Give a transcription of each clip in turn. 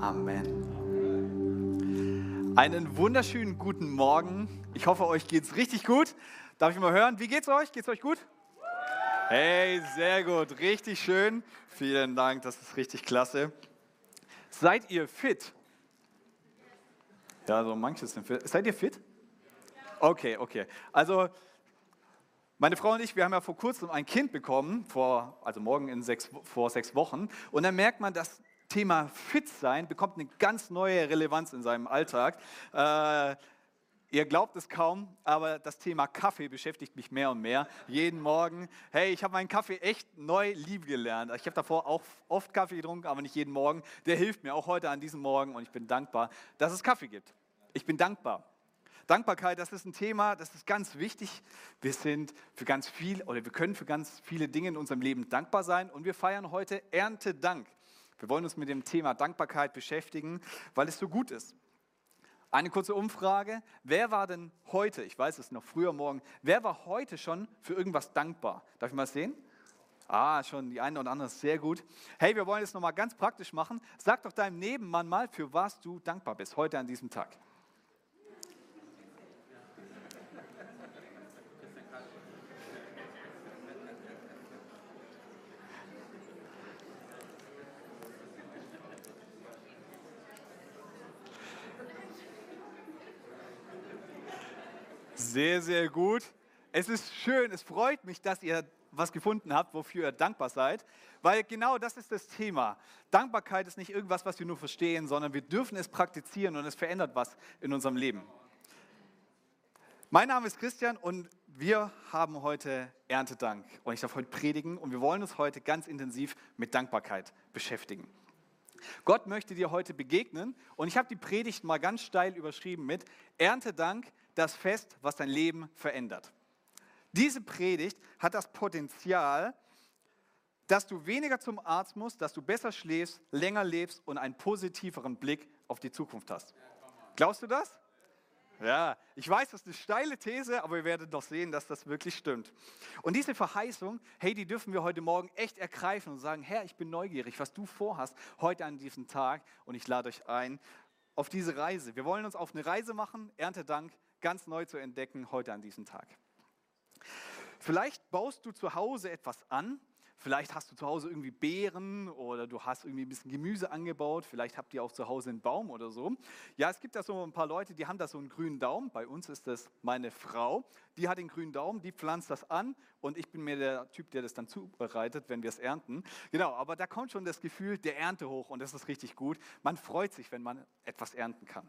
Amen. Einen wunderschönen guten Morgen. Ich hoffe, euch geht's richtig gut. Darf ich mal hören? Wie geht's euch? Geht's euch gut? Hey, sehr gut, richtig schön. Vielen Dank, das ist richtig klasse. Seid ihr fit? Ja, so manches sind fit. Seid ihr fit? Okay, okay. Also, meine Frau und ich, wir haben ja vor kurzem ein Kind bekommen, vor, also morgen in sechs, vor sechs Wochen. Und dann merkt man, dass Thema Fit sein bekommt eine ganz neue Relevanz in seinem Alltag. Äh, ihr glaubt es kaum, aber das Thema Kaffee beschäftigt mich mehr und mehr. Jeden Morgen. Hey, ich habe meinen Kaffee echt neu lieb gelernt. Ich habe davor auch oft Kaffee getrunken, aber nicht jeden Morgen. Der hilft mir auch heute an diesem Morgen und ich bin dankbar, dass es Kaffee gibt. Ich bin dankbar. Dankbarkeit, das ist ein Thema, das ist ganz wichtig. Wir sind für ganz viel oder wir können für ganz viele Dinge in unserem Leben dankbar sein und wir feiern heute Erntedank. Wir wollen uns mit dem Thema Dankbarkeit beschäftigen, weil es so gut ist. Eine kurze Umfrage. Wer war denn heute, ich weiß es noch früher morgen, wer war heute schon für irgendwas dankbar? Darf ich mal sehen? Ah, schon die eine oder andere ist sehr gut. Hey, wir wollen es nochmal ganz praktisch machen. Sag doch deinem Nebenmann mal, für was du dankbar bist heute an diesem Tag. Sehr, sehr gut. Es ist schön, es freut mich, dass ihr was gefunden habt, wofür ihr dankbar seid, weil genau das ist das Thema. Dankbarkeit ist nicht irgendwas, was wir nur verstehen, sondern wir dürfen es praktizieren und es verändert was in unserem Leben. Mein Name ist Christian und wir haben heute Erntedank und ich darf heute predigen und wir wollen uns heute ganz intensiv mit Dankbarkeit beschäftigen. Gott möchte dir heute begegnen und ich habe die Predigt mal ganz steil überschrieben mit Erntedank, das Fest, was dein Leben verändert. Diese Predigt hat das Potenzial, dass du weniger zum Arzt musst, dass du besser schläfst, länger lebst und einen positiveren Blick auf die Zukunft hast. Glaubst du das? Ja, ich weiß, das ist eine steile These, aber wir werden doch sehen, dass das wirklich stimmt. Und diese Verheißung, hey, die dürfen wir heute Morgen echt ergreifen und sagen, Herr, ich bin neugierig, was du vorhast heute an diesem Tag und ich lade euch ein auf diese Reise. Wir wollen uns auf eine Reise machen, Erntedank, ganz neu zu entdecken heute an diesem Tag. Vielleicht baust du zu Hause etwas an, Vielleicht hast du zu Hause irgendwie Beeren oder du hast irgendwie ein bisschen Gemüse angebaut. Vielleicht habt ihr auch zu Hause einen Baum oder so. Ja, es gibt da so ein paar Leute, die haben da so einen grünen Daumen. Bei uns ist das meine Frau. Die hat den grünen Daumen, die pflanzt das an und ich bin mir der Typ, der das dann zubereitet, wenn wir es ernten. Genau, aber da kommt schon das Gefühl der Ernte hoch und das ist richtig gut. Man freut sich, wenn man etwas ernten kann.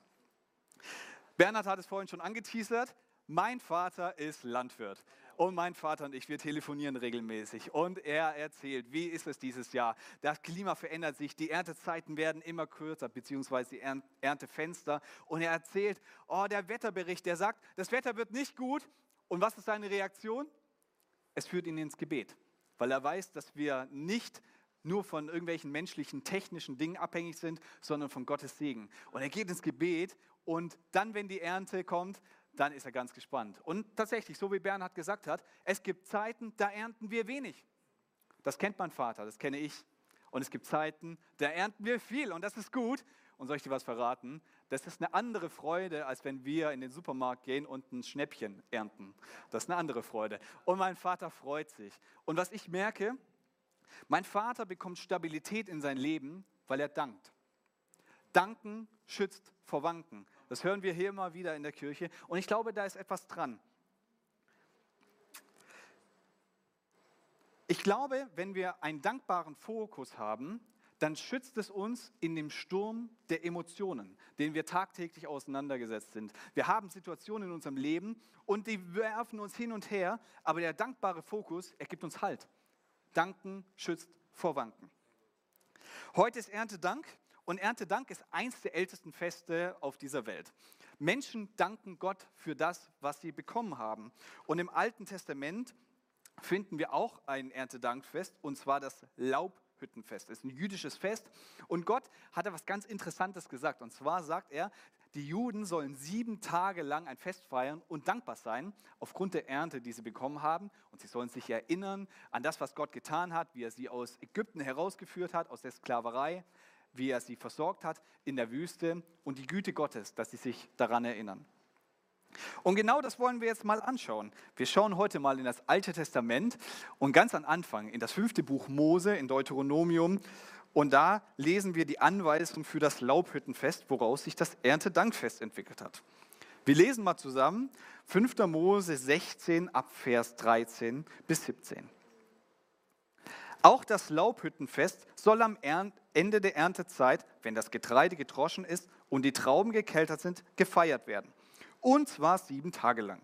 Bernhard hat es vorhin schon angeteasert. Mein Vater ist Landwirt und mein Vater und ich, wir telefonieren regelmäßig und er erzählt, wie ist es dieses Jahr? Das Klima verändert sich, die Erntezeiten werden immer kürzer, beziehungsweise die Erntefenster und er erzählt, oh, der Wetterbericht, der sagt, das Wetter wird nicht gut und was ist seine Reaktion? Es führt ihn ins Gebet, weil er weiß, dass wir nicht nur von irgendwelchen menschlichen, technischen Dingen abhängig sind, sondern von Gottes Segen. Und er geht ins Gebet und dann, wenn die Ernte kommt, dann ist er ganz gespannt. Und tatsächlich, so wie Bernhard gesagt hat, es gibt Zeiten, da ernten wir wenig. Das kennt mein Vater, das kenne ich. Und es gibt Zeiten, da ernten wir viel und das ist gut. Und soll ich dir was verraten? Das ist eine andere Freude, als wenn wir in den Supermarkt gehen und ein Schnäppchen ernten. Das ist eine andere Freude. Und mein Vater freut sich. Und was ich merke, mein Vater bekommt Stabilität in sein Leben, weil er dankt. Danken schützt vor Wanken. Das hören wir hier immer wieder in der Kirche. Und ich glaube, da ist etwas dran. Ich glaube, wenn wir einen dankbaren Fokus haben, dann schützt es uns in dem Sturm der Emotionen, den wir tagtäglich auseinandergesetzt sind. Wir haben Situationen in unserem Leben und die werfen uns hin und her, aber der dankbare Fokus, er gibt uns Halt. Danken schützt vor Wanken. Heute ist Erntedank und Erntedank ist eins der ältesten Feste auf dieser Welt. Menschen danken Gott für das, was sie bekommen haben. Und im Alten Testament finden wir auch ein Erntedankfest, und zwar das Laubhüttenfest. Das ist ein jüdisches Fest. Und Gott hat etwas ganz Interessantes gesagt. Und zwar sagt er, die Juden sollen sieben Tage lang ein Fest feiern und dankbar sein aufgrund der Ernte, die sie bekommen haben. Und sie sollen sich erinnern an das, was Gott getan hat, wie er sie aus Ägypten herausgeführt hat, aus der Sklaverei. wie er sie versorgt hat in der Wüste und die Güte Gottes, dass sie sich daran erinnern. Und genau das wollen wir jetzt mal anschauen. Wir schauen heute mal in das Alte Testament und ganz am Anfang in das fünfte Buch Mose in Deuteronomium. Und da lesen wir die Anweisung für das Laubhüttenfest, woraus sich das Erntedankfest entwickelt hat. Wir lesen mal zusammen 5. Mose 16 ab Vers 13 bis 17. Auch das Laubhüttenfest soll am Ende der Erntezeit, wenn das Getreide gedroschen ist und die Trauben gekeltert sind, gefeiert werden und zwar sieben Tage lang.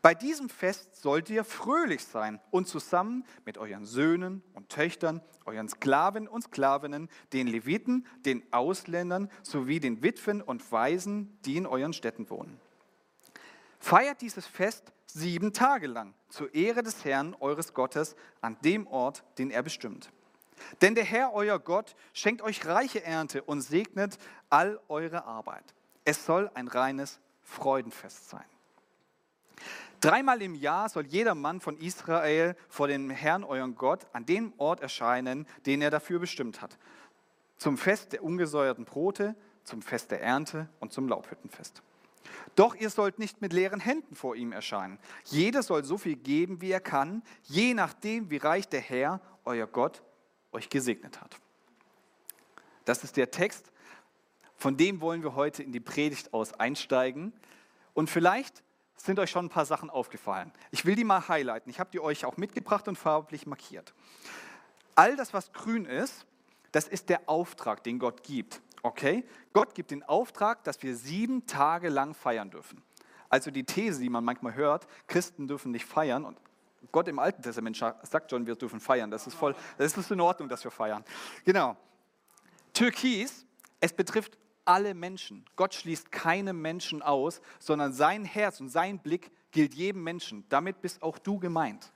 Bei diesem Fest sollt ihr fröhlich sein und zusammen mit euren Söhnen und Töchtern, euren Sklaven und Sklavinnen, den Leviten, den Ausländern sowie den Witwen und Waisen, die in euren Städten wohnen. Feiert dieses Fest sieben Tage lang zur Ehre des Herrn eures Gottes an dem Ort, den er bestimmt. Denn der Herr, euer Gott, schenkt euch reiche Ernte und segnet all eure Arbeit. Es soll ein reines Freudenfest sein. Dreimal im Jahr soll jeder Mann von Israel vor dem Herrn, euren Gott, an dem Ort erscheinen, den er dafür bestimmt hat. Zum Fest der ungesäuerten Brote, zum Fest der Ernte und zum Laubhüttenfest. Doch ihr sollt nicht mit leeren Händen vor ihm erscheinen. Jeder soll so viel geben, wie er kann, je nachdem, wie reich der Herr, euer Gott, euch gesegnet hat. Das ist der Text von dem wollen wir heute in die Predigt aus einsteigen. Und vielleicht sind euch schon ein paar Sachen aufgefallen. Ich will die mal highlighten. Ich habe die euch auch mitgebracht und farblich markiert. All das, was grün ist, das ist der Auftrag, den Gott gibt. Okay? Gott gibt den Auftrag, dass wir sieben Tage lang feiern dürfen. Also die These, die man manchmal hört, Christen dürfen nicht feiern und Gott im Alten Testament sagt schon, wir dürfen feiern. Das ist voll, das ist in Ordnung, dass wir feiern. Genau. Türkis, es betrifft alle Menschen. Gott schließt keine Menschen aus, sondern sein Herz und sein Blick gilt jedem Menschen. Damit bist auch du gemeint.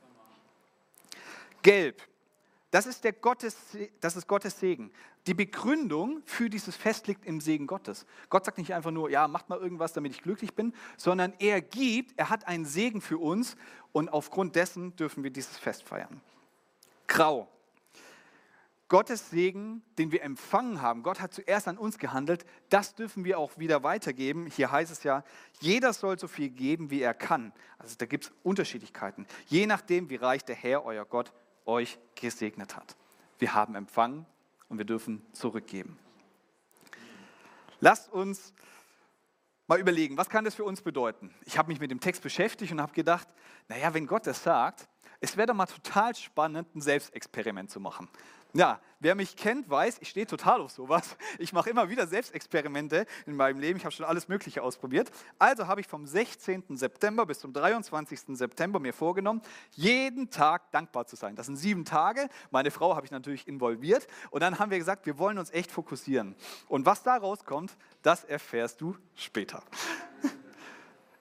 Gelb, das ist, der Gottes, das ist Gottes Segen. Die Begründung für dieses Fest liegt im Segen Gottes. Gott sagt nicht einfach nur, ja, macht mal irgendwas, damit ich glücklich bin, sondern er gibt, er hat einen Segen für uns und aufgrund dessen dürfen wir dieses Fest feiern. Grau, Gottes Segen, den wir empfangen haben, Gott hat zuerst an uns gehandelt, das dürfen wir auch wieder weitergeben. Hier heißt es ja, jeder soll so viel geben, wie er kann. Also da gibt es Unterschiedlichkeiten, je nachdem, wie reich der Herr, euer Gott, euch gesegnet hat. Wir haben empfangen und wir dürfen zurückgeben. Lasst uns mal überlegen, was kann das für uns bedeuten? Ich habe mich mit dem Text beschäftigt und habe gedacht, naja, wenn Gott das sagt, es wäre doch mal total spannend, ein Selbstexperiment zu machen. Ja, wer mich kennt, weiß, ich stehe total auf sowas. Ich mache immer wieder Selbstexperimente in meinem Leben. Ich habe schon alles Mögliche ausprobiert. Also habe ich vom 16. September bis zum 23. September mir vorgenommen, jeden Tag dankbar zu sein. Das sind sieben Tage. Meine Frau habe ich natürlich involviert. Und dann haben wir gesagt, wir wollen uns echt fokussieren. Und was da rauskommt, das erfährst du später.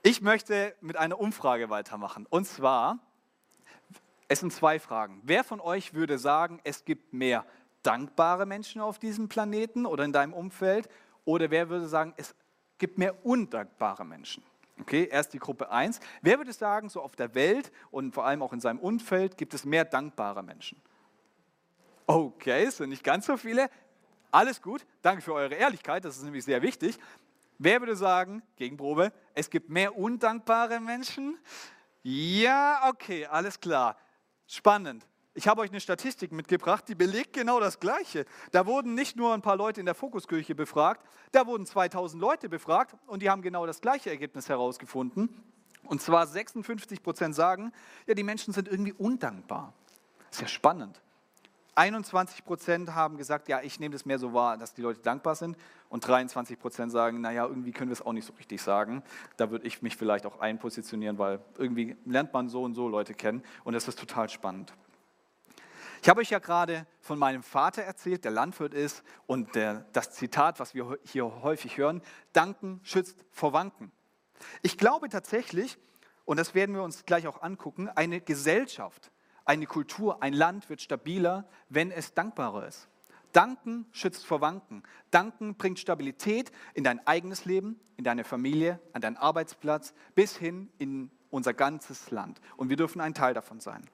Ich möchte mit einer Umfrage weitermachen. Und zwar, es sind zwei Fragen. Wer von euch würde sagen, es gibt mehr dankbare Menschen auf diesem Planeten oder in deinem Umfeld? Oder wer würde sagen, es gibt mehr undankbare Menschen? Okay, erst die Gruppe 1. Wer würde sagen, so auf der Welt und vor allem auch in seinem Umfeld gibt es mehr dankbare Menschen? Okay, es sind nicht ganz so viele. Alles gut, danke für eure Ehrlichkeit, das ist nämlich sehr wichtig. Wer würde sagen, Gegenprobe, es gibt mehr undankbare Menschen? Ja, okay, alles klar. Spannend. Ich habe euch eine Statistik mitgebracht, die belegt genau das Gleiche. Da wurden nicht nur ein paar Leute in der Fokuskirche befragt, da wurden 2000 Leute befragt und die haben genau das gleiche Ergebnis herausgefunden. Und zwar 56 Prozent sagen, ja, die Menschen sind irgendwie undankbar. Sehr spannend. 21 Prozent haben gesagt, ja, ich nehme das mehr so wahr, dass die Leute dankbar sind. Und 23 Prozent sagen, naja, irgendwie können wir es auch nicht so richtig sagen. Da würde ich mich vielleicht auch einpositionieren, weil irgendwie lernt man so und so Leute kennen. Und das ist total spannend. Ich habe euch ja gerade von meinem Vater erzählt, der Landwirt ist. Und der, das Zitat, was wir hier häufig hören, Danken schützt vor Wanken. Ich glaube tatsächlich, und das werden wir uns gleich auch angucken, eine Gesellschaft, eine Kultur, ein Land wird stabiler, wenn es dankbarer ist. Danken schützt vor Wanken. Danken bringt Stabilität in dein eigenes Leben, in deine Familie, an deinen Arbeitsplatz, bis hin in unser ganzes Land. Und wir dürfen ein Teil davon sein.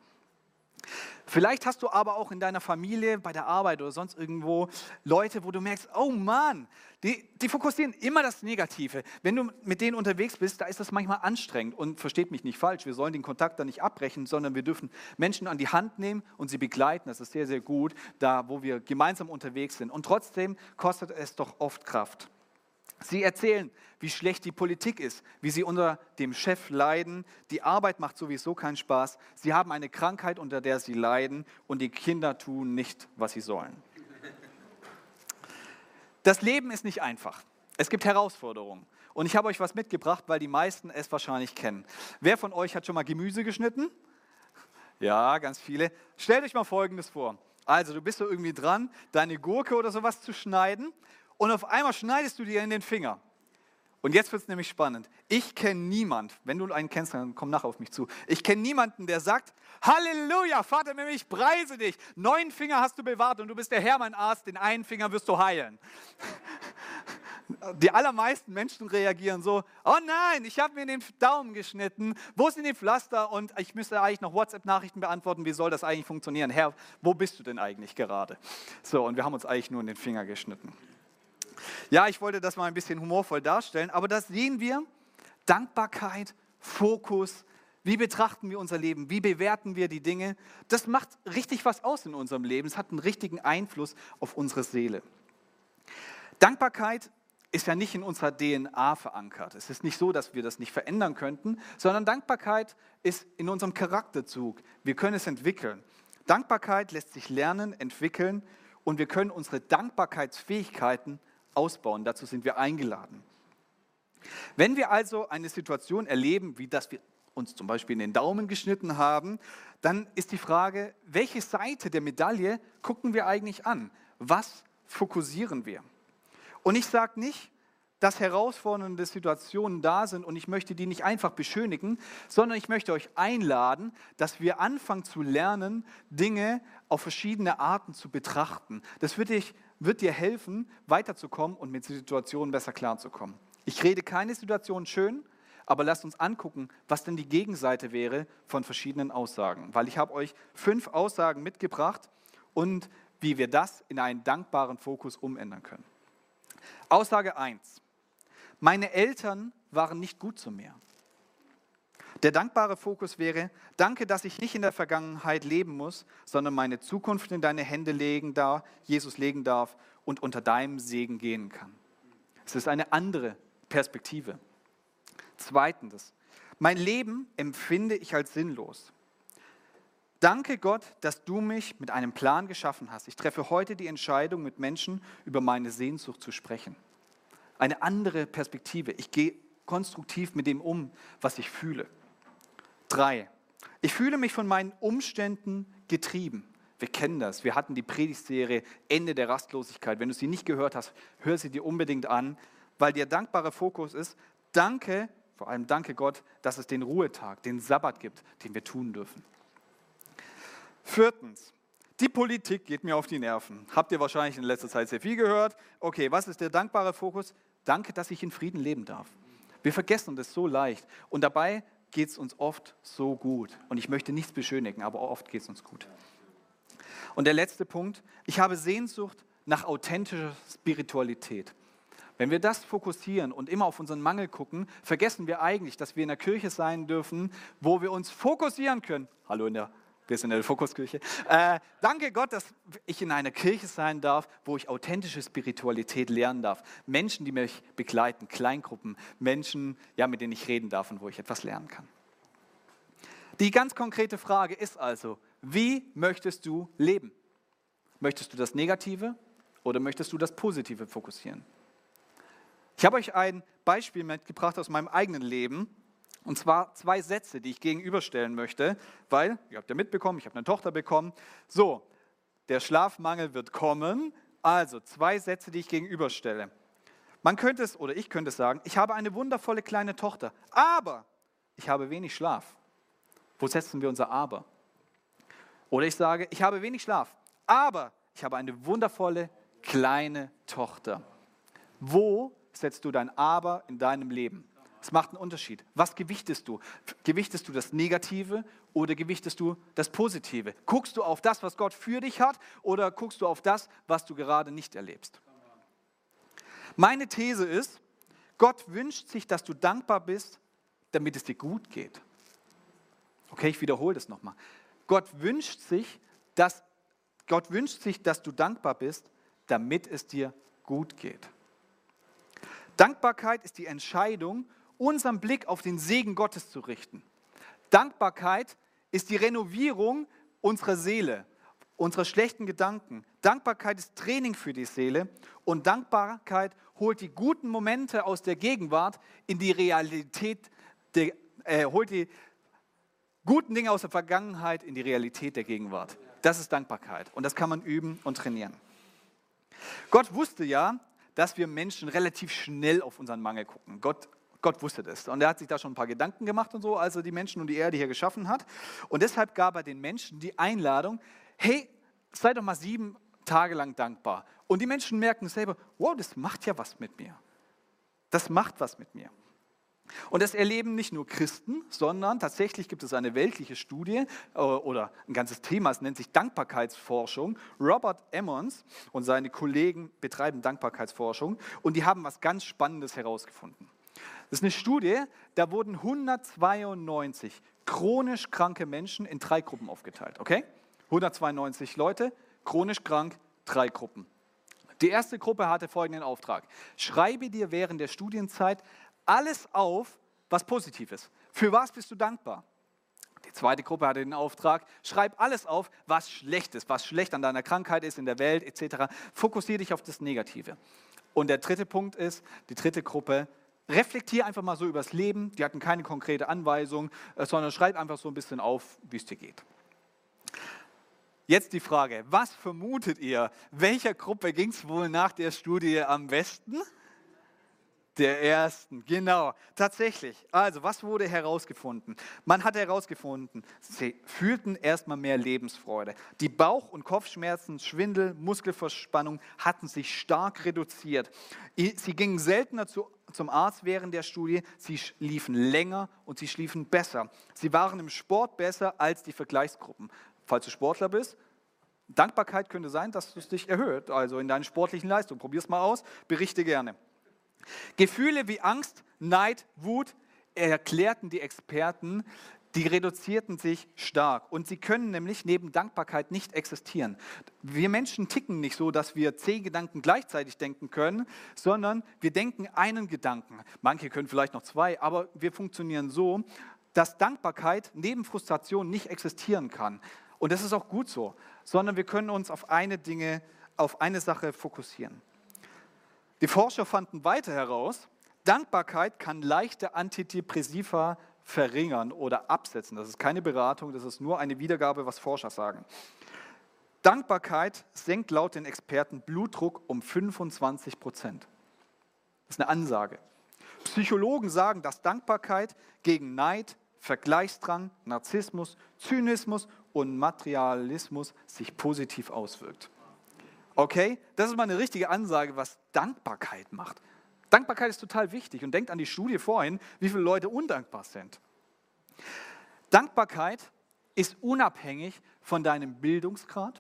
Vielleicht hast du aber auch in deiner Familie, bei der Arbeit oder sonst irgendwo Leute, wo du merkst, oh Mann, die, die fokussieren immer das Negative. Wenn du mit denen unterwegs bist, da ist das manchmal anstrengend. Und versteht mich nicht falsch, wir sollen den Kontakt da nicht abbrechen, sondern wir dürfen Menschen an die Hand nehmen und sie begleiten. Das ist sehr, sehr gut, da wo wir gemeinsam unterwegs sind. Und trotzdem kostet es doch oft Kraft. Sie erzählen, wie schlecht die Politik ist, wie sie unter dem Chef leiden. Die Arbeit macht sowieso keinen Spaß. Sie haben eine Krankheit, unter der sie leiden und die Kinder tun nicht, was sie sollen. Das Leben ist nicht einfach. Es gibt Herausforderungen. Und ich habe euch was mitgebracht, weil die meisten es wahrscheinlich kennen. Wer von euch hat schon mal Gemüse geschnitten? Ja, ganz viele. Stellt euch mal Folgendes vor. Also, du bist so irgendwie dran, deine Gurke oder sowas zu schneiden und auf einmal schneidest du dir in den Finger. Und jetzt wird es nämlich spannend. Ich kenne niemand, wenn du einen kennst, dann komm nachher auf mich zu. Ich kenne niemanden, der sagt, Halleluja, Vater, ich preise dich. Neun Finger hast du bewahrt und du bist der Herr, mein Arzt, den einen Finger wirst du heilen. Die allermeisten Menschen reagieren so, oh nein, ich habe mir den Daumen geschnitten, wo sind die Pflaster und ich müsste eigentlich noch WhatsApp-Nachrichten beantworten, wie soll das eigentlich funktionieren? Herr, wo bist du denn eigentlich gerade? So, und wir haben uns eigentlich nur in den Finger geschnitten. Ja, ich wollte das mal ein bisschen humorvoll darstellen, aber das sehen wir. Dankbarkeit, Fokus, wie betrachten wir unser Leben? Wie bewerten wir die Dinge? Das macht richtig was aus in unserem Leben. Es hat einen richtigen Einfluss auf unsere Seele. Dankbarkeit ist ja nicht in unserer DNA verankert. Es ist nicht so, dass wir das nicht verändern könnten, sondern Dankbarkeit ist in unserem Charakterzug. Wir können es entwickeln. Dankbarkeit lässt sich lernen, entwickeln und wir können unsere Dankbarkeitsfähigkeiten ausbauen. Dazu sind wir eingeladen. Wenn wir also eine Situation erleben, wie dass wir uns zum Beispiel in den Daumen geschnitten haben, dann ist die Frage, welche Seite der Medaille gucken wir eigentlich an? Was fokussieren wir? Und ich sage nicht, dass herausfordernde Situationen da sind und ich möchte die nicht einfach beschönigen, sondern ich möchte euch einladen, dass wir anfangen zu lernen, Dinge auf verschiedene Arten zu betrachten. Das wird, dich, wird dir helfen, weiterzukommen und mit Situationen besser klarzukommen. Ich rede keine Situation schön, aber lasst uns angucken, was denn die Gegenseite wäre von verschiedenen Aussagen. Weil ich habe euch fünf Aussagen mitgebracht und wie wir das in einen dankbaren Fokus umändern können. Aussage 1. Meine Eltern waren nicht gut zu mir. Der dankbare Fokus wäre, danke, dass ich nicht in der Vergangenheit leben muss, sondern meine Zukunft in deine Hände legen darf, Jesus legen darf und unter deinem Segen gehen kann. Es ist eine andere Perspektive. Zweitens, mein Leben empfinde ich als sinnlos. Danke Gott, dass du mich mit einem Plan geschaffen hast. Ich treffe heute die Entscheidung, mit Menschen über meine Sehnsucht zu sprechen eine andere Perspektive. Ich gehe konstruktiv mit dem um, was ich fühle. Drei, ich fühle mich von meinen Umständen getrieben. Wir kennen das. Wir hatten die Predigtserie Ende der Rastlosigkeit. Wenn du sie nicht gehört hast, hör sie dir unbedingt an, weil der dankbare Fokus ist, danke, vor allem danke Gott, dass es den Ruhetag, den Sabbat gibt, den wir tun dürfen. Viertens, die Politik geht mir auf die Nerven. Habt ihr wahrscheinlich in letzter Zeit sehr viel gehört. Okay, was ist der dankbare Fokus? Danke, dass ich in Frieden leben darf. Wir vergessen das so leicht. Und dabei geht es uns oft so gut. Und ich möchte nichts beschönigen, aber oft geht es uns gut. Und der letzte Punkt, ich habe Sehnsucht nach authentischer Spiritualität. Wenn wir das fokussieren und immer auf unseren Mangel gucken, vergessen wir eigentlich, dass wir in der Kirche sein dürfen, wo wir uns fokussieren können. Hallo in der wir sind in der Fokuskirche. Äh, danke Gott, dass ich in einer Kirche sein darf, wo ich authentische Spiritualität lernen darf. Menschen, die mich begleiten, Kleingruppen, Menschen, ja, mit denen ich reden darf und wo ich etwas lernen kann. Die ganz konkrete Frage ist also, wie möchtest du leben? Möchtest du das Negative oder möchtest du das Positive fokussieren? Ich habe euch ein Beispiel mitgebracht aus meinem eigenen Leben. Und zwar zwei Sätze, die ich gegenüberstellen möchte, weil, ihr habt ja mitbekommen, ich habe eine Tochter bekommen. So, der Schlafmangel wird kommen. Also zwei Sätze, die ich gegenüberstelle. Man könnte es, oder ich könnte es sagen, ich habe eine wundervolle kleine Tochter, aber ich habe wenig Schlaf. Wo setzen wir unser Aber? Oder ich sage, ich habe wenig Schlaf, aber ich habe eine wundervolle kleine Tochter. Wo setzt du dein Aber in deinem Leben? Es macht einen Unterschied. Was gewichtest du? Gewichtest du das Negative oder gewichtest du das Positive? Guckst du auf das, was Gott für dich hat oder guckst du auf das, was du gerade nicht erlebst? Meine These ist, Gott wünscht sich, dass du dankbar bist, damit es dir gut geht. Okay, ich wiederhole das nochmal. Gott wünscht sich, dass, Gott wünscht sich, dass du dankbar bist, damit es dir gut geht. Dankbarkeit ist die Entscheidung, unseren Blick auf den Segen Gottes zu richten. Dankbarkeit ist die Renovierung unserer Seele, unserer schlechten Gedanken. Dankbarkeit ist Training für die Seele und Dankbarkeit holt die guten Momente aus der Gegenwart in die Realität, der, äh, holt die guten Dinge aus der Vergangenheit in die Realität der Gegenwart. Das ist Dankbarkeit und das kann man üben und trainieren. Gott wusste ja, dass wir Menschen relativ schnell auf unseren Mangel gucken. Gott Gott wusste das. Und er hat sich da schon ein paar Gedanken gemacht und so, als er die Menschen und die Erde hier geschaffen hat. Und deshalb gab er den Menschen die Einladung, hey, sei doch mal sieben Tage lang dankbar. Und die Menschen merken selber, wow, das macht ja was mit mir. Das macht was mit mir. Und das erleben nicht nur Christen, sondern tatsächlich gibt es eine weltliche Studie äh, oder ein ganzes Thema, es nennt sich Dankbarkeitsforschung. Robert Emmons und seine Kollegen betreiben Dankbarkeitsforschung und die haben was ganz Spannendes herausgefunden. Das ist eine Studie, da wurden 192 chronisch kranke Menschen in drei Gruppen aufgeteilt. Okay? 192 Leute, chronisch krank, drei Gruppen. Die erste Gruppe hatte folgenden Auftrag. Schreibe dir während der Studienzeit alles auf, was positiv ist. Für was bist du dankbar? Die zweite Gruppe hatte den Auftrag, schreib alles auf, was schlecht ist, was schlecht an deiner Krankheit ist, in der Welt etc. Fokussiere dich auf das Negative. Und der dritte Punkt ist, die dritte Gruppe, reflektier einfach mal so übers Leben. Die hatten keine konkrete Anweisung, äh, sondern schreib einfach so ein bisschen auf, wie es dir geht. Jetzt die Frage, was vermutet ihr? Welcher Gruppe ging es wohl nach der Studie am besten? Der ersten, genau, tatsächlich. Also, was wurde herausgefunden? Man hat herausgefunden, sie fühlten erstmal mehr Lebensfreude. Die Bauch- und Kopfschmerzen, Schwindel, Muskelverspannung hatten sich stark reduziert. Sie gingen seltener zu, zum Arzt während der Studie, sie liefen länger und sie schliefen besser. Sie waren im Sport besser als die Vergleichsgruppen. Falls du Sportler bist, Dankbarkeit könnte sein, dass es dich erhöht, also in deinen sportlichen Leistungen. Probier es mal aus, berichte gerne. Gefühle wie Angst, Neid, Wut erklärten die Experten, die reduzierten sich stark und sie können nämlich neben Dankbarkeit nicht existieren. Wir Menschen ticken nicht so, dass wir zehn Gedanken gleichzeitig denken können, sondern wir denken einen Gedanken. Manche können vielleicht noch zwei, aber wir funktionieren so, dass Dankbarkeit neben Frustration nicht existieren kann. Und das ist auch gut so, sondern wir können uns auf eine Dinge, auf eine Sache fokussieren. Die Forscher fanden weiter heraus, Dankbarkeit kann leichte Antidepressiva verringern oder absetzen. Das ist keine Beratung, das ist nur eine Wiedergabe, was Forscher sagen. Dankbarkeit senkt laut den Experten Blutdruck um 25 Prozent. Das ist eine Ansage. Psychologen sagen, dass Dankbarkeit gegen Neid, Vergleichsdrang, Narzissmus, Zynismus und Materialismus sich positiv auswirkt. Okay? Das ist mal eine richtige Ansage, was Dankbarkeit macht. Dankbarkeit ist total wichtig und denkt an die Studie vorhin, wie viele Leute undankbar sind. Dankbarkeit ist unabhängig von deinem Bildungsgrad,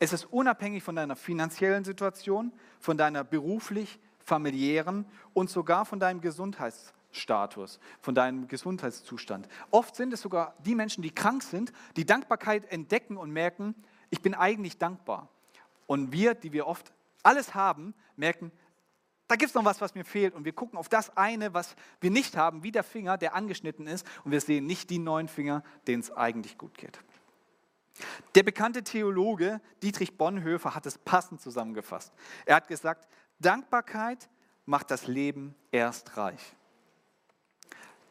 es ist unabhängig von deiner finanziellen Situation, von deiner beruflich, familiären und sogar von deinem Gesundheitsstatus, von deinem Gesundheitszustand. Oft sind es sogar die Menschen, die krank sind, die Dankbarkeit entdecken und merken, ich bin eigentlich dankbar. Und wir, die wir oft alles haben, merken, da gibt es noch was, was mir fehlt. Und wir gucken auf das eine, was wir nicht haben, wie der Finger, der angeschnitten ist. Und wir sehen nicht die neuen Finger, denen es eigentlich gut geht. Der bekannte Theologe Dietrich Bonhoeffer hat es passend zusammengefasst. Er hat gesagt, Dankbarkeit macht das Leben erst reich.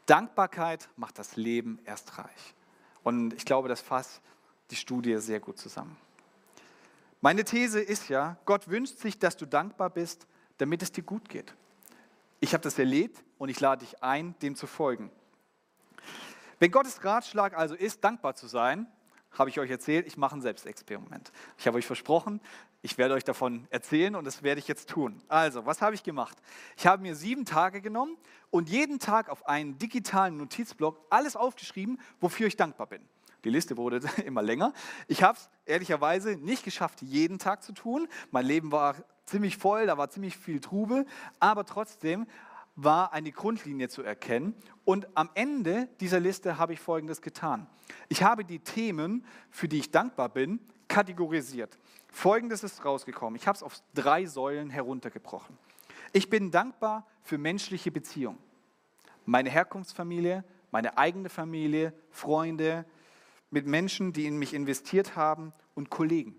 Dankbarkeit macht das Leben erst reich. Und ich glaube, das fasst die Studie sehr gut zusammen. Meine These ist ja, Gott wünscht sich, dass du dankbar bist, damit es dir gut geht. Ich habe das erlebt und ich lade dich ein, dem zu folgen. Wenn Gottes Ratschlag also ist, dankbar zu sein, habe ich euch erzählt, ich mache ein Selbstexperiment. Ich habe euch versprochen, Ich werde euch davon erzählen und das werde ich jetzt tun. Also, was habe ich gemacht? Ich habe mir sieben Tage genommen und jeden Tag auf einen digitalen Notizblock alles aufgeschrieben, wofür ich dankbar bin. Die Liste wurde immer länger. Ich habe es ehrlicherweise nicht geschafft, jeden Tag zu tun. Mein Leben war ziemlich voll, da war ziemlich viel Trubel, aber trotzdem war eine Grundlinie zu erkennen. Und am Ende dieser Liste habe ich Folgendes getan. Ich habe die Themen, für die ich dankbar bin, kategorisiert. Folgendes ist rausgekommen. Ich habe es auf drei Säulen heruntergebrochen. Ich bin dankbar für menschliche Beziehungen. Meine Herkunftsfamilie, meine eigene Familie, Freunde, mit Menschen, die in mich investiert haben und Kollegen.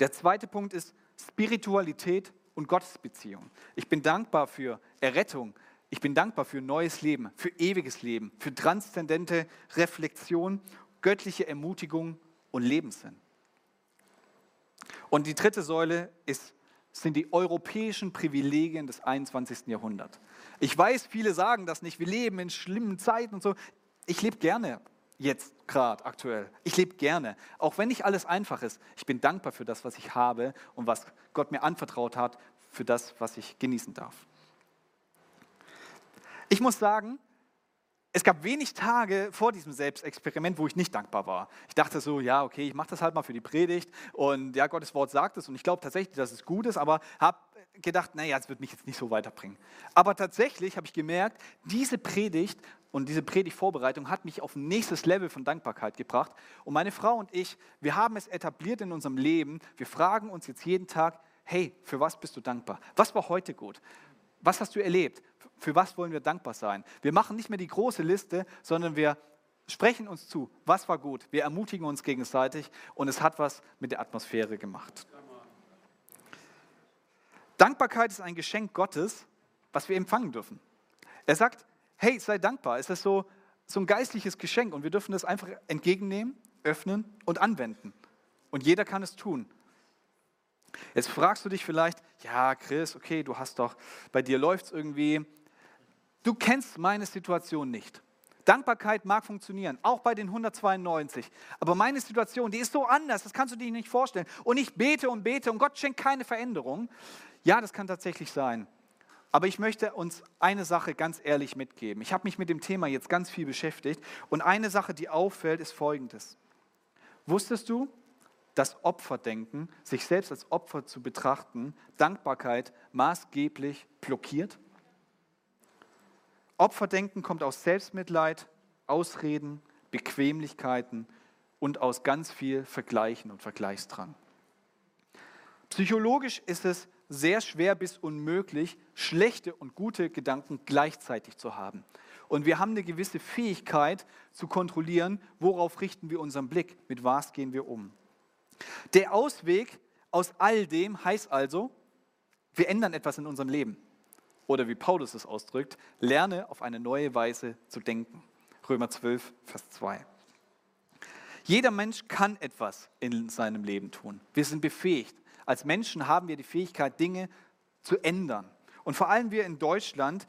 Der zweite Punkt ist Spiritualität und Gottesbeziehung. Ich bin dankbar für Errettung. Ich bin dankbar für neues Leben, für ewiges Leben, für transzendente Reflexion, göttliche Ermutigung und Lebenssinn. Und die dritte Säule ist, sind die europäischen Privilegien des 21. Jahrhunderts. Ich weiß, viele sagen das nicht. Wir leben in schlimmen Zeiten und so. Ich lebe gerne jetzt gerade aktuell. Ich lebe gerne, auch wenn nicht alles einfach ist. Ich bin dankbar für das, was ich habe und was Gott mir anvertraut hat, für das, was ich genießen darf. Ich muss sagen, es gab wenig Tage vor diesem Selbstexperiment, wo ich nicht dankbar war. Ich dachte so, ja, okay, ich mache das halt mal für die Predigt und ja, Gottes Wort sagt es und ich glaube tatsächlich, dass es gut ist, aber habe gedacht, naja, es wird mich jetzt nicht so weiterbringen. Aber tatsächlich habe ich gemerkt, diese Predigt und diese Predigtvorbereitung hat mich auf ein nächstes Level von Dankbarkeit gebracht. Und meine Frau und ich, wir haben es etabliert in unserem Leben. Wir fragen uns jetzt jeden Tag, hey, für was bist du dankbar? Was war heute gut? Was hast du erlebt? Für was wollen wir dankbar sein? Wir machen nicht mehr die große Liste, sondern wir sprechen uns zu, was war gut. Wir ermutigen uns gegenseitig und es hat was mit der Atmosphäre gemacht. Dankbarkeit ist ein Geschenk Gottes, was wir empfangen dürfen. Er sagt, hey, sei dankbar. Es ist so, so ein geistliches Geschenk und wir dürfen das einfach entgegennehmen, öffnen und anwenden. Und jeder kann es tun. Jetzt fragst du dich vielleicht, ja, Chris, okay, du hast doch, bei dir läuft es irgendwie. Du kennst meine Situation nicht. Dankbarkeit mag funktionieren, auch bei den 192. Aber meine Situation, die ist so anders, das kannst du dir nicht vorstellen. Und ich bete und bete und Gott schenkt keine Veränderung. Ja, das kann tatsächlich sein. Aber ich möchte uns eine Sache ganz ehrlich mitgeben. Ich habe mich mit dem Thema jetzt ganz viel beschäftigt und eine Sache, die auffällt, ist folgendes. Wusstest du, dass Opferdenken, sich selbst als Opfer zu betrachten, Dankbarkeit maßgeblich blockiert? Opferdenken kommt aus Selbstmitleid, Ausreden, Bequemlichkeiten und aus ganz viel Vergleichen und Vergleichsdrang. Psychologisch ist es sehr schwer bis unmöglich, schlechte und gute Gedanken gleichzeitig zu haben. Und wir haben eine gewisse Fähigkeit zu kontrollieren, worauf richten wir unseren Blick, mit was gehen wir um. Der Ausweg aus all dem heißt also, wir ändern etwas in unserem Leben. Oder wie Paulus es ausdrückt, lerne auf eine neue Weise zu denken. Römer 12, Vers 2. Jeder Mensch kann etwas in seinem Leben tun. Wir sind befähigt. Als Menschen haben wir die Fähigkeit, Dinge zu ändern. Und vor allem wir in Deutschland,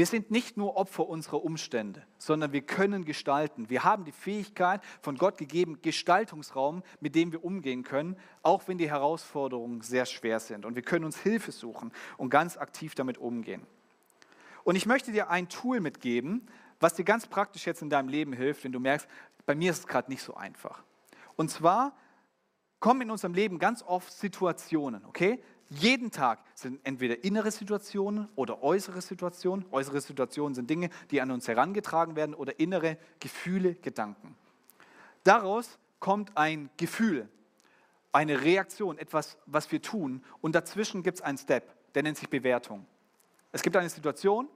wir sind nicht nur Opfer unserer Umstände, sondern wir können gestalten. Wir haben die Fähigkeit von Gott gegeben, Gestaltungsraum, mit dem wir umgehen können, auch wenn die Herausforderungen sehr schwer sind. Und wir können uns Hilfe suchen und ganz aktiv damit umgehen. Und ich möchte dir ein Tool mitgeben, was dir ganz praktisch jetzt in deinem Leben hilft, wenn du merkst, bei mir ist es gerade nicht so einfach. Und zwar kommen in unserem Leben ganz oft Situationen, okay? Jeden Tag sind entweder innere Situationen oder äußere Situationen. Äußere Situationen sind Dinge, die an uns herangetragen werden oder innere Gefühle, Gedanken. Daraus kommt ein Gefühl, eine Reaktion, etwas, was wir tun und dazwischen gibt es einen Step, der nennt sich Bewertung. Es gibt eine Situation,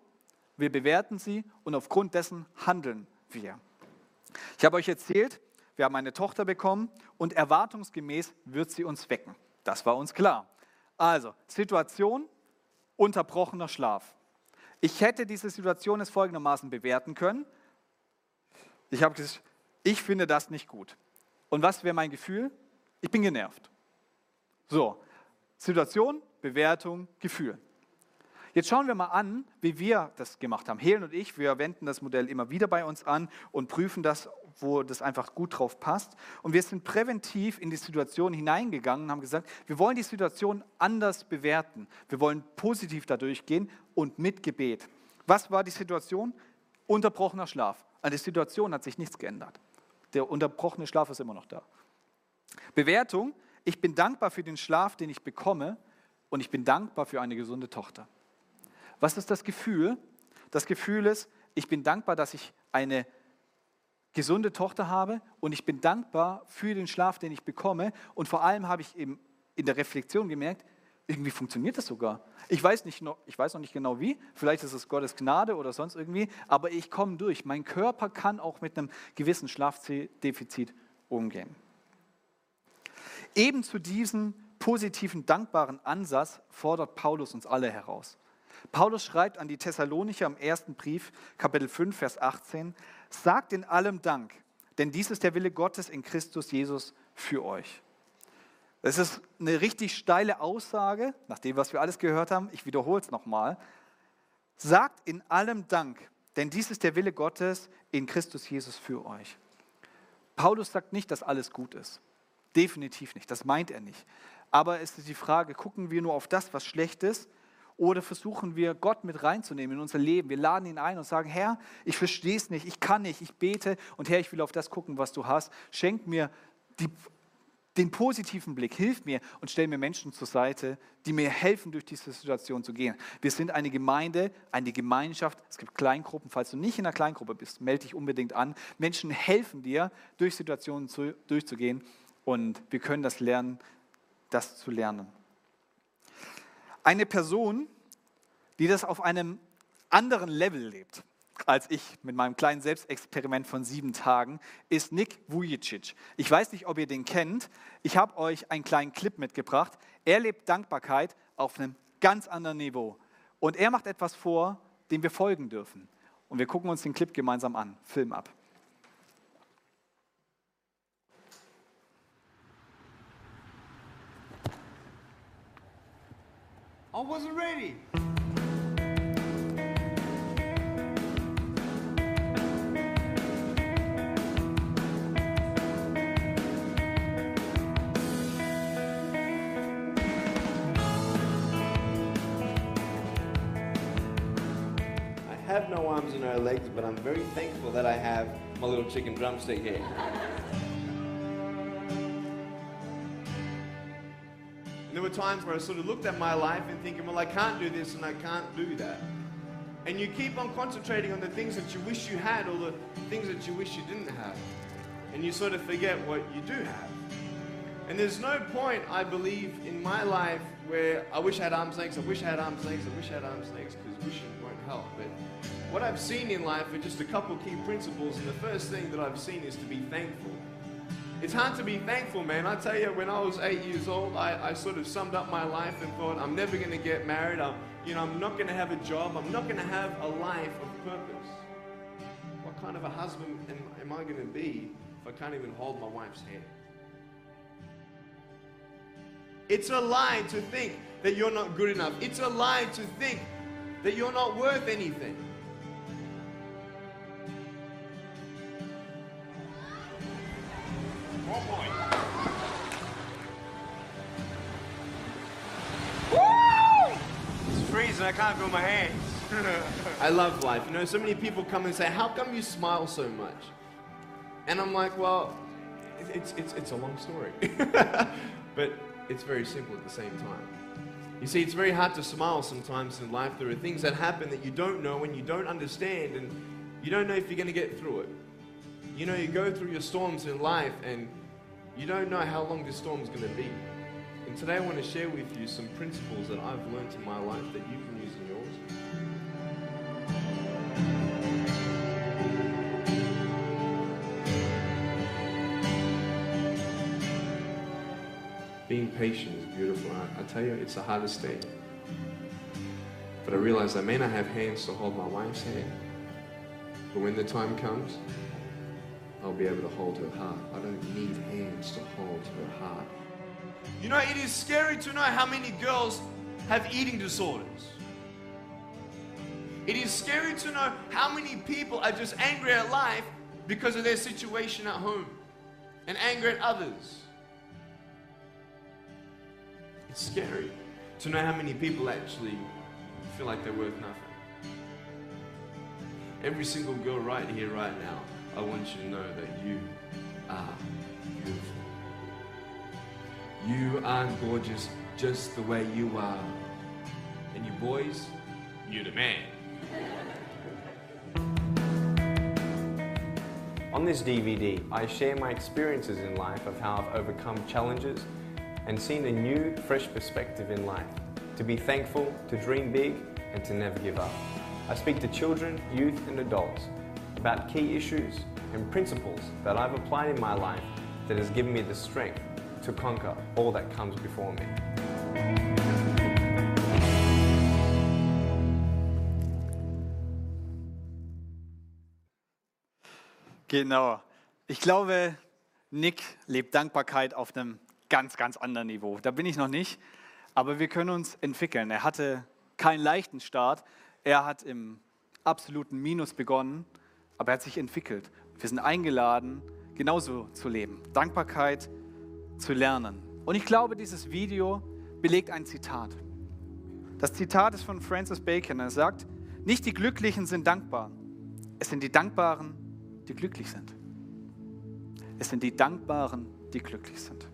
wir bewerten sie und aufgrund dessen handeln wir. Ich habe euch erzählt, wir haben eine Tochter bekommen und erwartungsgemäß wird sie uns wecken. Das war uns klar. Also, Situation, unterbrochener Schlaf. Ich hätte diese Situation es folgendermaßen bewerten können. Ich habe gesagt, ich finde das nicht gut. Und was wäre mein Gefühl? Ich bin genervt. So, Situation, Bewertung, Gefühl. Jetzt schauen wir mal an, wie wir das gemacht haben. Helen und ich, wir wenden das Modell immer wieder bei uns an und prüfen das, wo das einfach gut drauf passt. Und wir sind präventiv in die Situation hineingegangen und haben gesagt, wir wollen die Situation anders bewerten. Wir wollen positiv dadurch gehen und mit Gebet. Was war die Situation? Unterbrochener Schlaf. An der Situation hat sich nichts geändert. Der unterbrochene Schlaf ist immer noch da. Bewertung, ich bin dankbar für den Schlaf, den ich bekomme und ich bin dankbar für eine gesunde Tochter. Was ist das Gefühl? Das Gefühl ist, ich bin dankbar, dass ich eine gesunde Tochter habe und ich bin dankbar für den Schlaf, den ich bekomme. Und vor allem habe ich eben in der Reflexion gemerkt, irgendwie funktioniert das sogar. Ich weiß, nicht noch, ich weiß noch nicht genau wie, vielleicht ist es Gottes Gnade oder sonst irgendwie, aber ich komme durch. Mein Körper kann auch mit einem gewissen Schlafdefizit umgehen. Eben zu diesem positiven, dankbaren Ansatz fordert Paulus uns alle heraus. Paulus schreibt an die Thessalonicher im ersten Brief, Kapitel 5, Vers 18, sagt in allem Dank, denn dies ist der Wille Gottes in Christus Jesus für euch. Das ist eine richtig steile Aussage, nach dem, was wir alles gehört haben. Ich wiederhole es nochmal. Sagt in allem Dank, denn dies ist der Wille Gottes in Christus Jesus für euch. Paulus sagt nicht, dass alles gut ist. Definitiv nicht, das meint er nicht. Aber es ist die Frage, gucken wir nur auf das, was schlecht ist, oder versuchen wir, Gott mit reinzunehmen in unser Leben? Wir laden ihn ein und sagen, Herr, ich verstehe es nicht, ich kann nicht, ich bete und Herr, ich will auf das gucken, was du hast. Schenk mir die, den positiven Blick, hilf mir und stell mir Menschen zur Seite, die mir helfen, durch diese Situation zu gehen. Wir sind eine Gemeinde, eine Gemeinschaft. Es gibt Kleingruppen. Falls du nicht in einer Kleingruppe bist, melde dich unbedingt an. Menschen helfen dir, durch Situationen zu, durchzugehen und wir können das lernen, das zu lernen. Eine Person, die das auf einem anderen Level lebt als ich mit meinem kleinen Selbstexperiment von sieben Tagen, ist Nick Vujicic. Ich weiß nicht, ob ihr den kennt. Ich habe euch einen kleinen Clip mitgebracht. Er lebt Dankbarkeit auf einem ganz anderen Niveau. Und er macht etwas vor, dem wir folgen dürfen. Und wir gucken uns den Clip gemeinsam an. Film ab. Wasn't ready. I have no arms and no legs, but I'm very thankful that I have my little chicken drumstick here. Times where I sort of looked at my life and thinking, well, I can't do this and I can't do that. And you keep on concentrating on the things that you wish you had or the things that you wish you didn't have. And you sort of forget what you do have. And there's no point, I believe, in my life where I wish I had arms legs, I wish I had arms legs, I wish I had arms legs, because wishing won't help. But what I've seen in life are just a couple key principles. And the first thing that I've seen is to be thankful. It's hard to be thankful, man. I tell you, when I was eight years old, I, I sort of summed up my life and thought, I'm never going to get married. I'm, you know, I'm not going to have a job. I'm not going to have a life of purpose. What kind of a husband am, am I going to be if I can't even hold my wife's hand? It's a lie to think that you're not good enough. It's a lie to think that you're not worth anything. I can't feel my hands. I love life. You know, so many people come and say, How come you smile so much? And I'm like, Well, it's, it's, it's a long story. but it's very simple at the same time. You see, it's very hard to smile sometimes in life. There are things that happen that you don't know and you don't understand, and you don't know if you're going to get through it. You know, you go through your storms in life, and you don't know how long this storm is going to be. And today I want to share with you some principles that I've learned in my life that you can use in yours. Being patient is beautiful. I, I tell you, it's the hardest thing. But I realize I may not have hands to hold my wife's hand, but when the time comes, I'll be able to hold her heart. I don't need hands to hold her heart. You know, it is scary to know how many girls have eating disorders. It is scary to know how many people are just angry at life because of their situation at home and anger at others. It's scary to know how many people actually feel like they're worth nothing. Every single girl right here, right now, I want you to know that you are beautiful. You are gorgeous just the way you are. And you boys, you're the man. On this DVD, I share my experiences in life of how I've overcome challenges and seen a new, fresh perspective in life. To be thankful, to dream big, and to never give up. I speak to children, youth, and adults about key issues and principles that I've applied in my life that has given me the strength to conquer all that comes before me. Genau. Ich glaube, Nick lebt Dankbarkeit auf einem ganz, ganz anderen Niveau. Da bin ich noch nicht, aber wir können uns entwickeln. Er hatte keinen leichten Start. Er hat im absoluten Minus begonnen, aber er hat sich entwickelt. Wir sind eingeladen, genauso zu leben, Dankbarkeit zu lernen. Und ich glaube, dieses Video belegt ein Zitat. Das Zitat ist von Francis Bacon. Er sagt, nicht die Glücklichen sind dankbar, es sind die Dankbaren, die glücklich sind. Es sind die Dankbaren, die glücklich sind.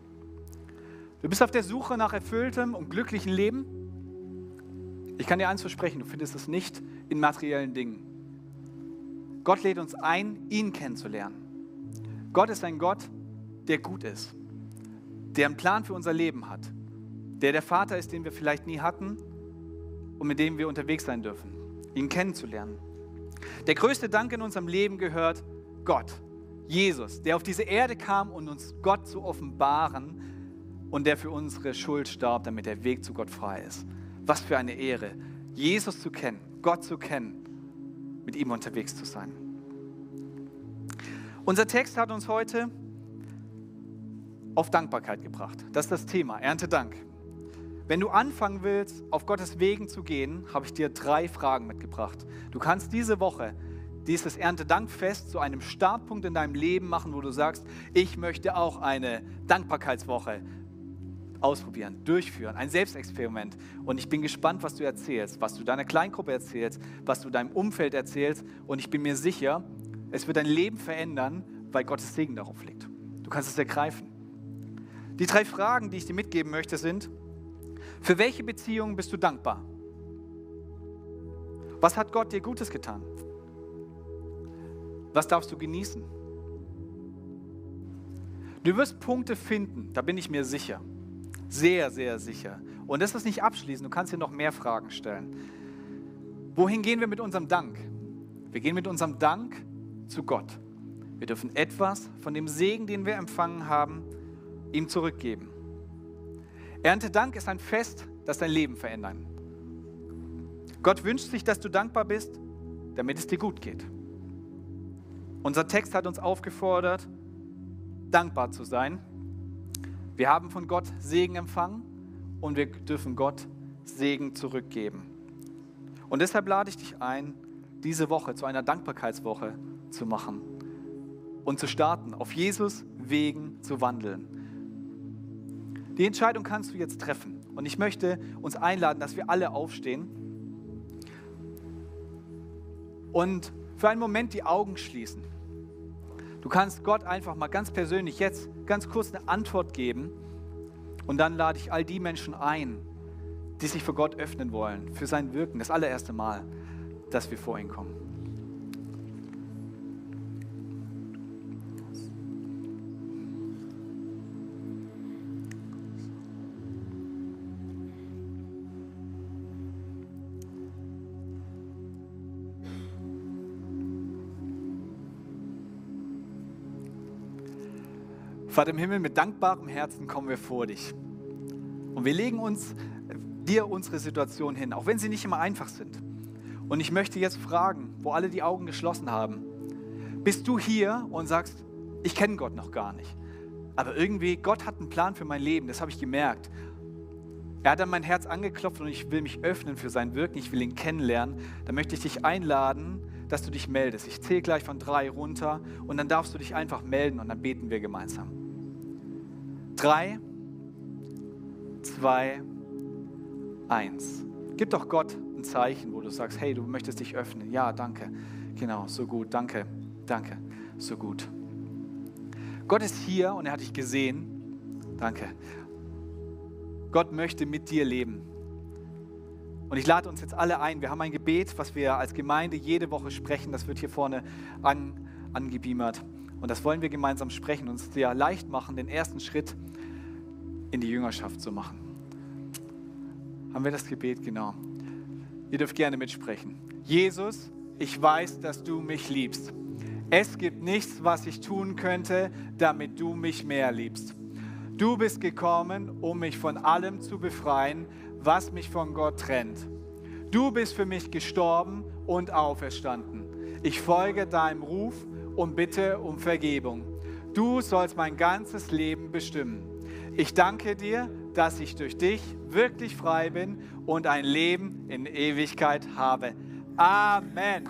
Du bist auf der Suche nach erfülltem und glücklichem Leben. Ich kann dir eins versprechen, du findest es nicht in materiellen Dingen. Gott lädt uns ein, ihn kennenzulernen. Gott ist ein Gott, der gut ist, der einen Plan für unser Leben hat, der der Vater ist, den wir vielleicht nie hatten und mit dem wir unterwegs sein dürfen, ihn kennenzulernen. Der größte Dank in unserem Leben gehört Gott, Jesus, der auf diese Erde kam, um uns Gott zu offenbaren und der für unsere Schuld starb, damit der Weg zu Gott frei ist. Was für eine Ehre, Jesus zu kennen, Gott zu kennen, mit ihm unterwegs zu sein. Unser Text hat uns heute auf Dankbarkeit gebracht. Das ist das Thema, Erntedank. Wenn du anfangen willst, auf Gottes Wegen zu gehen, habe ich dir drei Fragen mitgebracht. Du kannst diese Woche dieses Erntedankfest zu einem Startpunkt in deinem Leben machen, wo du sagst, ich möchte auch eine Dankbarkeitswoche ausprobieren, durchführen, ein Selbstexperiment. Und ich bin gespannt, was du erzählst, was du deiner Kleingruppe erzählst, was du deinem Umfeld erzählst. Und ich bin mir sicher, es wird dein Leben verändern, weil Gottes Segen darauf liegt. Du kannst es ergreifen. Die drei Fragen, die ich dir mitgeben möchte, sind, für welche Beziehungen bist du dankbar? Was hat Gott dir Gutes getan? Was darfst du genießen? Du wirst Punkte finden, da bin ich mir sicher. Sehr, sehr sicher. Und das ist nicht abschließend, du kannst dir noch mehr Fragen stellen. Wohin gehen wir mit unserem Dank? Wir gehen mit unserem Dank zu Gott. Wir dürfen etwas von dem Segen, den wir empfangen haben, ihm zurückgeben. Erntedank ist ein Fest, das dein Leben verändert. Gott wünscht sich, dass du dankbar bist, damit es dir gut geht. Unser Text hat uns aufgefordert, dankbar zu sein. Wir haben von Gott Segen empfangen und wir dürfen Gott Segen zurückgeben. Und deshalb lade ich dich ein, diese Woche zu einer Dankbarkeitswoche zu machen und zu starten, auf Jesus Wegen zu wandeln. Die Entscheidung kannst du jetzt treffen. Und ich möchte uns einladen, dass wir alle aufstehen und für einen Moment die Augen schließen. Du kannst Gott einfach mal ganz persönlich jetzt ganz kurz eine Antwort geben und dann lade ich all die Menschen ein, die sich für Gott öffnen wollen, für sein Wirken, das allererste Mal, dass wir vor ihn kommen. Vater im Himmel, mit dankbarem Herzen kommen wir vor dich. Und wir legen uns dir unsere Situation hin, auch wenn sie nicht immer einfach sind. Und ich möchte jetzt fragen, wo alle die Augen geschlossen haben, bist du hier und sagst, ich kenne Gott noch gar nicht. Aber irgendwie, Gott hat einen Plan für mein Leben, das habe ich gemerkt. Er hat an mein Herz angeklopft und ich will mich öffnen für sein Wirken, ich will ihn kennenlernen. Da möchte ich dich einladen, dass du dich meldest. Ich zähle gleich von drei runter und dann darfst du dich einfach melden und dann beten wir gemeinsam. Drei, zwei, eins. Gib doch Gott ein Zeichen, wo du sagst, hey, du möchtest dich öffnen. Ja, danke. Genau, so gut. Danke, danke, so gut. Gott ist hier und er hat dich gesehen. Danke. Gott möchte mit dir leben. Und ich lade uns jetzt alle ein. Wir haben ein Gebet, was wir als Gemeinde jede Woche sprechen. Das wird hier vorne an, angebeamert. Und das wollen wir gemeinsam sprechen und es dir leicht machen, den ersten Schritt in die Jüngerschaft zu machen. Haben wir das Gebet? Genau. Ihr dürft gerne mitsprechen. Jesus, ich weiß, dass du mich liebst. Es gibt nichts, was ich tun könnte, damit du mich mehr liebst. Du bist gekommen, um mich von allem zu befreien, was mich von Gott trennt. Du bist für mich gestorben und auferstanden. Ich folge deinem Ruf und bitte um Vergebung. Du sollst mein ganzes Leben bestimmen. Ich danke dir, dass ich durch dich wirklich frei bin und ein Leben in Ewigkeit habe. Amen.